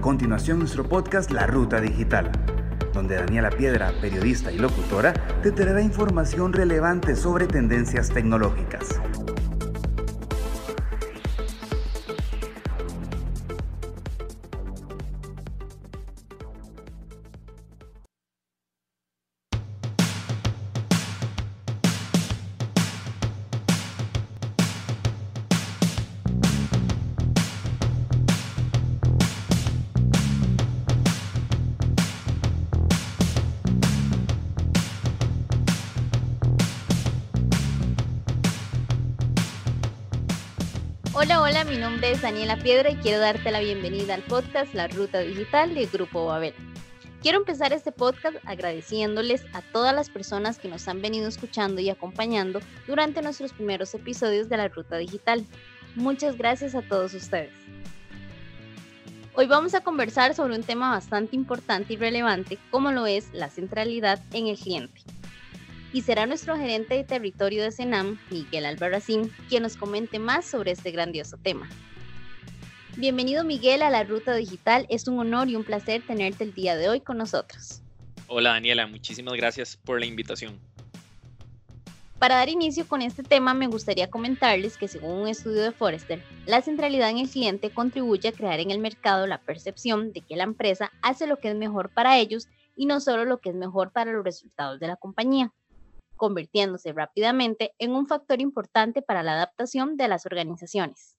A continuación nuestro podcast La Ruta Digital, donde Daniela Piedra, periodista y locutora, te traerá información relevante sobre tendencias tecnológicas. Hola, hola, mi nombre es Daniela Piedra y quiero darte la bienvenida al podcast La Ruta Digital del Grupo Babel. Quiero empezar este podcast agradeciéndoles a todas las personas que nos han venido escuchando y acompañando durante nuestros primeros episodios de La Ruta Digital. Muchas gracias a todos ustedes. Hoy vamos a conversar sobre un tema bastante importante y relevante como lo es la centralidad en el cliente y será nuestro gerente de territorio de Senam, Miguel Albarracín, quien nos comente más sobre este grandioso tema. Bienvenido Miguel a la Ruta Digital, es un honor y un placer tenerte el día de hoy con nosotros. Hola Daniela, muchísimas gracias por la invitación. Para dar inicio con este tema, me gustaría comentarles que según un estudio de Forrester, la centralidad en el cliente contribuye a crear en el mercado la percepción de que la empresa hace lo que es mejor para ellos y no solo lo que es mejor para los resultados de la compañía convirtiéndose rápidamente en un factor importante para la adaptación de las organizaciones.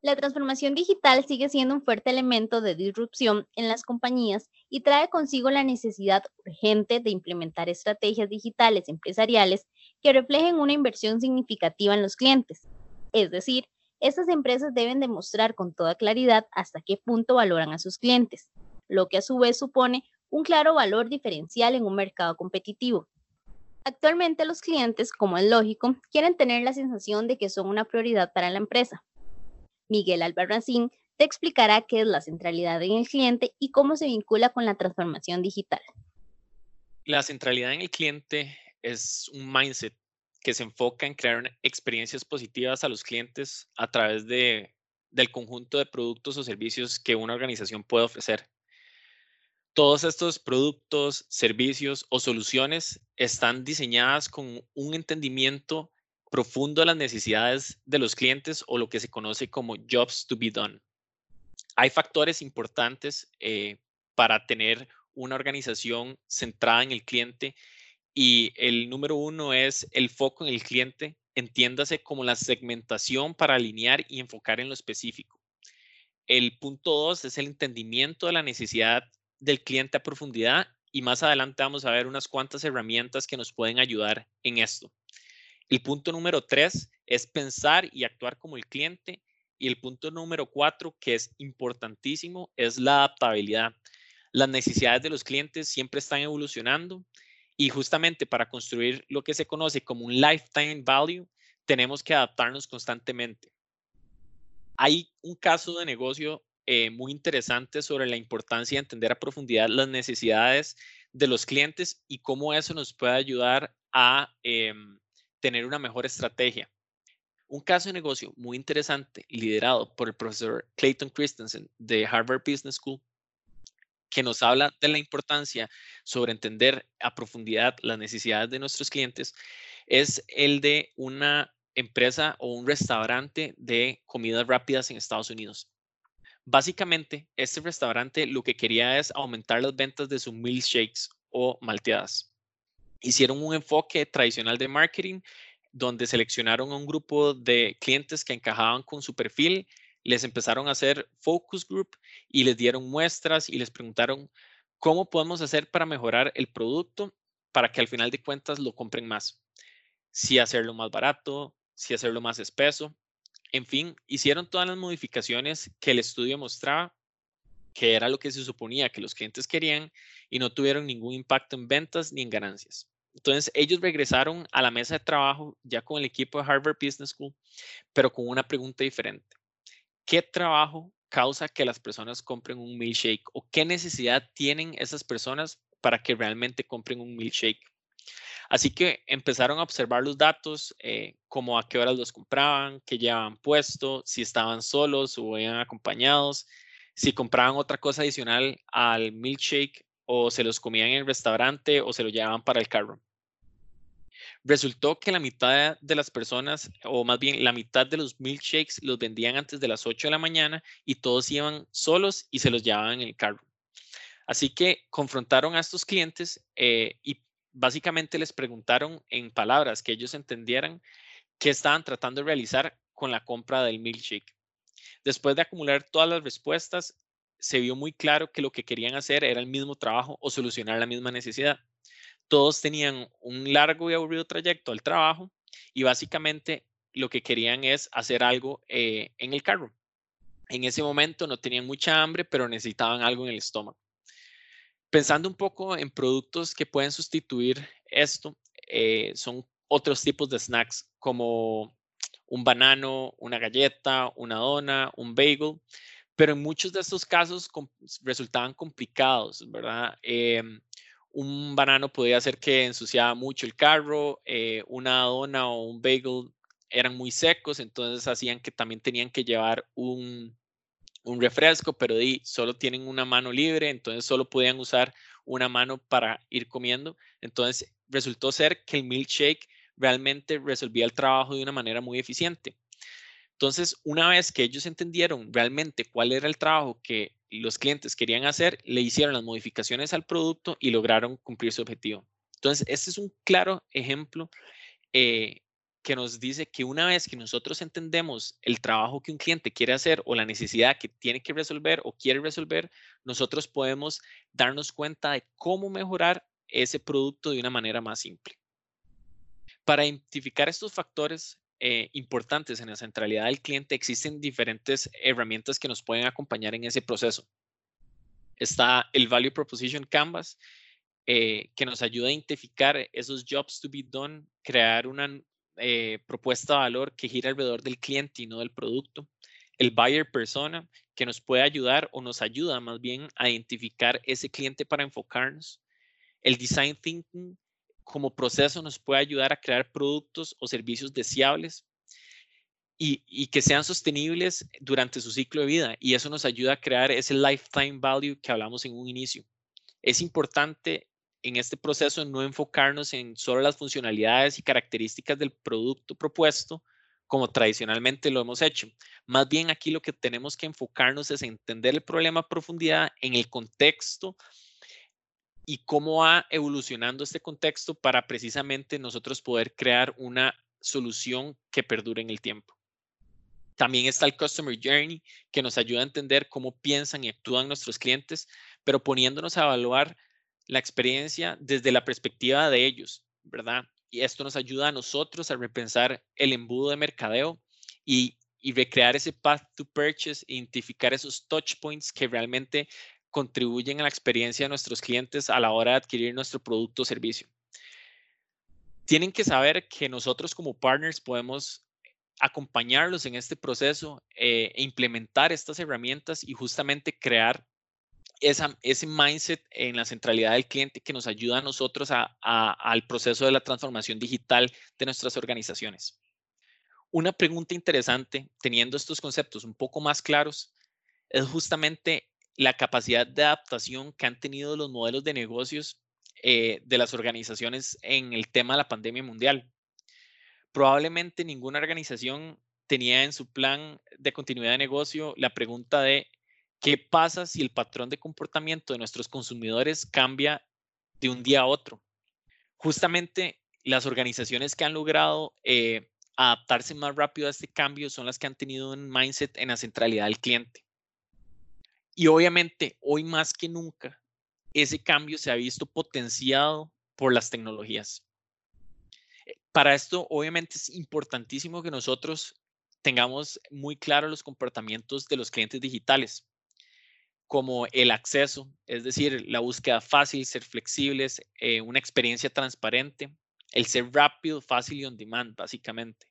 La transformación digital sigue siendo un fuerte elemento de disrupción en las compañías y trae consigo la necesidad urgente de implementar estrategias digitales empresariales que reflejen una inversión significativa en los clientes. Es decir, estas empresas deben demostrar con toda claridad hasta qué punto valoran a sus clientes, lo que a su vez supone un claro valor diferencial en un mercado competitivo. Actualmente los clientes, como es lógico, quieren tener la sensación de que son una prioridad para la empresa. Miguel Albarracín te explicará qué es la centralidad en el cliente y cómo se vincula con la transformación digital. La centralidad en el cliente es un mindset que se enfoca en crear experiencias positivas a los clientes a través de, del conjunto de productos o servicios que una organización puede ofrecer. Todos estos productos, servicios o soluciones están diseñadas con un entendimiento profundo de las necesidades de los clientes o lo que se conoce como jobs to be done. Hay factores importantes eh, para tener una organización centrada en el cliente y el número uno es el foco en el cliente, entiéndase como la segmentación para alinear y enfocar en lo específico. El punto dos es el entendimiento de la necesidad del cliente a profundidad y más adelante vamos a ver unas cuantas herramientas que nos pueden ayudar en esto. El punto número tres es pensar y actuar como el cliente. Y el punto número cuatro, que es importantísimo, es la adaptabilidad. Las necesidades de los clientes siempre están evolucionando y justamente para construir lo que se conoce como un lifetime value, tenemos que adaptarnos constantemente. Hay un caso de negocio eh, muy interesante sobre la importancia de entender a profundidad las necesidades de los clientes y cómo eso nos puede ayudar a em, tener una mejor estrategia. Un caso de negocio muy interesante liderado por el profesor Clayton Christensen de Harvard Business School que nos habla de la importancia sobre entender a profundidad las necesidades de nuestros clientes es el de una empresa o un restaurante de comidas rápidas en Estados Unidos. Básicamente, este restaurante lo que quería es aumentar las ventas de sus milkshakes o malteadas. Hicieron un enfoque tradicional de marketing donde seleccionaron a un grupo de clientes que encajaban con su perfil, les empezaron a hacer focus group y les dieron muestras y les preguntaron cómo podemos hacer para mejorar el producto para que al final de cuentas lo compren más. Si hacerlo más barato, si hacerlo más espeso. En fin, hicieron todas las modificaciones que el estudio mostraba, que era lo que se suponía que los clientes querían y no tuvieron ningún impacto en ventas ni en ganancias. Entonces, ellos regresaron a la mesa de trabajo ya con el equipo de Harvard Business School, pero con una pregunta diferente. ¿Qué trabajo causa que las personas compren un milkshake o qué necesidad tienen esas personas para que realmente compren un milkshake? Así que empezaron a observar los datos, eh, como a qué horas los compraban, qué llevaban puesto, si estaban solos o iban acompañados, si compraban otra cosa adicional al milkshake o se los comían en el restaurante o se lo llevaban para el carro. Resultó que la mitad de las personas, o más bien la mitad de los milkshakes, los vendían antes de las 8 de la mañana y todos iban solos y se los llevaban en el carro. Así que confrontaron a estos clientes eh, y básicamente les preguntaron en palabras que ellos entendieran qué estaban tratando de realizar con la compra del milkshake. Después de acumular todas las respuestas, se vio muy claro que lo que querían hacer era el mismo trabajo o solucionar la misma necesidad. Todos tenían un largo y aburrido trayecto al trabajo y básicamente lo que querían es hacer algo eh, en el carro. En ese momento no tenían mucha hambre, pero necesitaban algo en el estómago. Pensando un poco en productos que pueden sustituir esto, eh, son otros tipos de snacks como un banano, una galleta, una dona, un bagel, pero en muchos de estos casos resultaban complicados, ¿verdad? Em, un banano podía hacer que ensuciaba mucho el carro, eh, una dona o un bagel eran muy secos, entonces hacían que también tenían que llevar un, un refresco, pero di, solo tienen una mano libre, entonces solo podían usar una mano para ir comiendo. Entonces resultó ser que el milkshake realmente resolvía el trabajo de una manera muy eficiente. Entonces, una vez que ellos entendieron realmente cuál era el trabajo que los clientes querían hacer, le hicieron las modificaciones al producto y lograron cumplir su objetivo. Entonces, este es un claro ejemplo eh, que nos dice que una vez que nosotros entendemos el trabajo que un cliente quiere hacer o la necesidad que tiene que resolver o quiere resolver, nosotros podemos darnos cuenta de cómo mejorar ese producto de una manera más simple. Para identificar estos factores eh, importantes en la centralidad del cliente, existen diferentes herramientas que nos pueden acompañar en ese proceso. Está el Value Proposition Canvas, eh, que nos ayuda a identificar esos jobs to be done, crear una eh, propuesta de valor que gira alrededor del cliente y no del producto. El buyer persona, que nos puede ayudar o nos ayuda más bien a identificar ese cliente para enfocarnos. El design thinking como proceso nos puede ayudar a crear productos o servicios deseables y, y, que sean sostenibles durante su ciclo de vida. Y eso nos ayuda a crear ese lifetime value que hablamos en un inicio. Es importante en este proceso no enfocarnos en solo las funcionalidades y características del producto propuesto, como tradicionalmente lo hemos hecho. Más bien aquí lo que tenemos que enfocarnos es entender el problema a profundidad en el contexto y cómo va evolucionando este contexto para precisamente nosotros poder crear una solución que perdure en el tiempo. También está el Customer Journey, que nos ayuda a entender cómo piensan y actúan nuestros clientes, pero poniéndonos a evaluar la experiencia desde la perspectiva de ellos, ¿verdad? Y esto nos ayuda a nosotros a repensar el embudo de mercadeo y, recrear ese path to purchase, identificar esos touch points que realmente contribuyen a la experiencia de nuestros clientes a la hora de adquirir nuestro producto o servicio. Tienen que saber que nosotros como partners podemos acompañarlos en este proceso eh, e implementar estas herramientas y justamente crear ese mindset en la centralidad del cliente que nos ayuda a nosotros al proceso de la transformación digital de nuestras organizaciones. Una pregunta interesante, teniendo estos conceptos un poco más claros, es justamente la capacidad de adaptación que han tenido los modelos de negocios eh, de las organizaciones en el tema de la pandemia mundial. Probablemente ninguna organización tenía en su plan de continuidad de negocio la pregunta de ¿Qué pasa si el patrón de comportamiento de nuestros consumidores cambia de un día a otro? Justamente las organizaciones que han logrado eh, adaptarse más rápido a este cambio son las que han tenido un mindset en la centralidad del cliente. Y obviamente, hoy más que nunca, ese cambio se ha visto potenciado por las tecnologías. Eh, para esto, obviamente, es importantísimo que nosotros tengamos muy claros los comportamientos de los clientes digitales como el acceso, es decir, la búsqueda fácil, ser flexibles, eh, una experiencia transparente, el ser rápido, fácil y on demand, básicamente.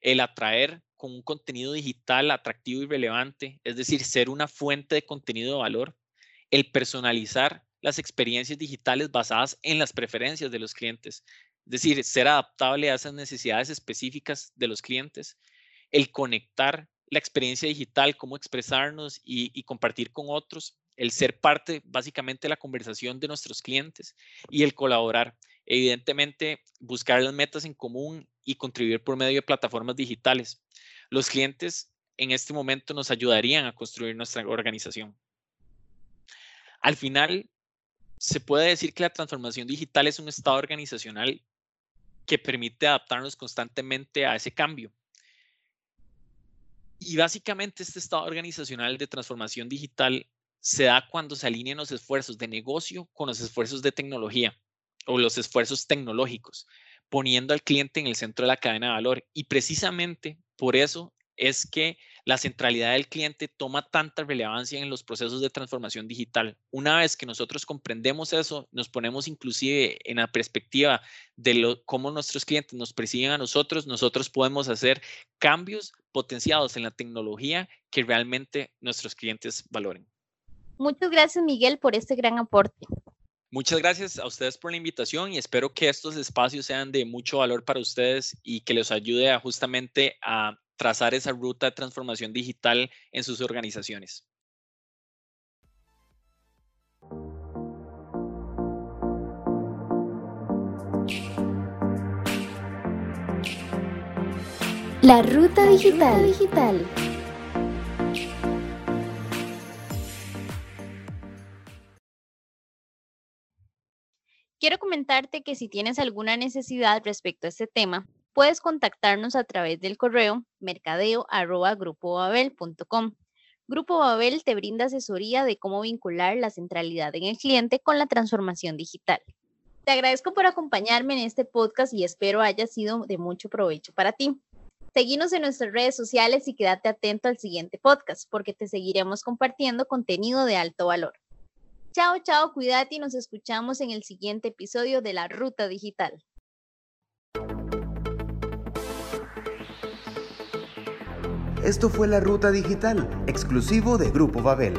El atraer con un contenido digital atractivo y relevante, es decir, ser una fuente de contenido de valor. El personalizar las experiencias digitales basadas en las preferencias de los clientes, es decir, ser adaptable a esas necesidades específicas de los clientes. El conectar la experiencia digital, cómo expresarnos y, compartir con otros, el ser parte básicamente de la conversación de nuestros clientes y el colaborar. Evidentemente, buscar las metas en común y contribuir por medio de plataformas digitales. Los clientes en este momento nos ayudarían a construir nuestra organización. Al final, se puede decir que la transformación digital es un estado organizacional que permite adaptarnos constantemente a ese cambio. Y básicamente este estado organizacional de transformación digital se da cuando se alinean los esfuerzos de negocio con los esfuerzos de tecnología o los esfuerzos tecnológicos, poniendo al cliente en el centro de la cadena de valor. Y precisamente por eso es que la centralidad del cliente toma tanta relevancia en los procesos de transformación digital. Una vez que nosotros comprendemos eso, nos ponemos inclusive en la perspectiva de cómo nuestros clientes nos persiguen a nosotros, nosotros podemos hacer cambios potenciados en la tecnología que realmente nuestros clientes valoren. Muchas gracias, Miguel, por este gran aporte. Muchas gracias a ustedes por la invitación y espero que estos espacios sean de mucho valor para ustedes y que les ayude a justamente a trazar esa ruta de transformación digital en sus organizaciones. La ruta digital. digital. Quiero comentarte que si tienes alguna necesidad respecto a este tema, puedes contactarnos a través del correo mercadeo.grupobabel.com. Grupo Babel te brinda asesoría de cómo vincular la centralidad en el cliente con la transformación digital. Te agradezco por acompañarme en este podcast y espero haya sido de mucho provecho para ti. Seguimos en nuestras redes sociales y quédate atento al siguiente podcast porque te seguiremos compartiendo contenido de alto valor. Chao, chao, cuídate y nos escuchamos en el siguiente episodio de La Ruta Digital. Esto fue La Ruta Digital, exclusivo de Grupo Babel.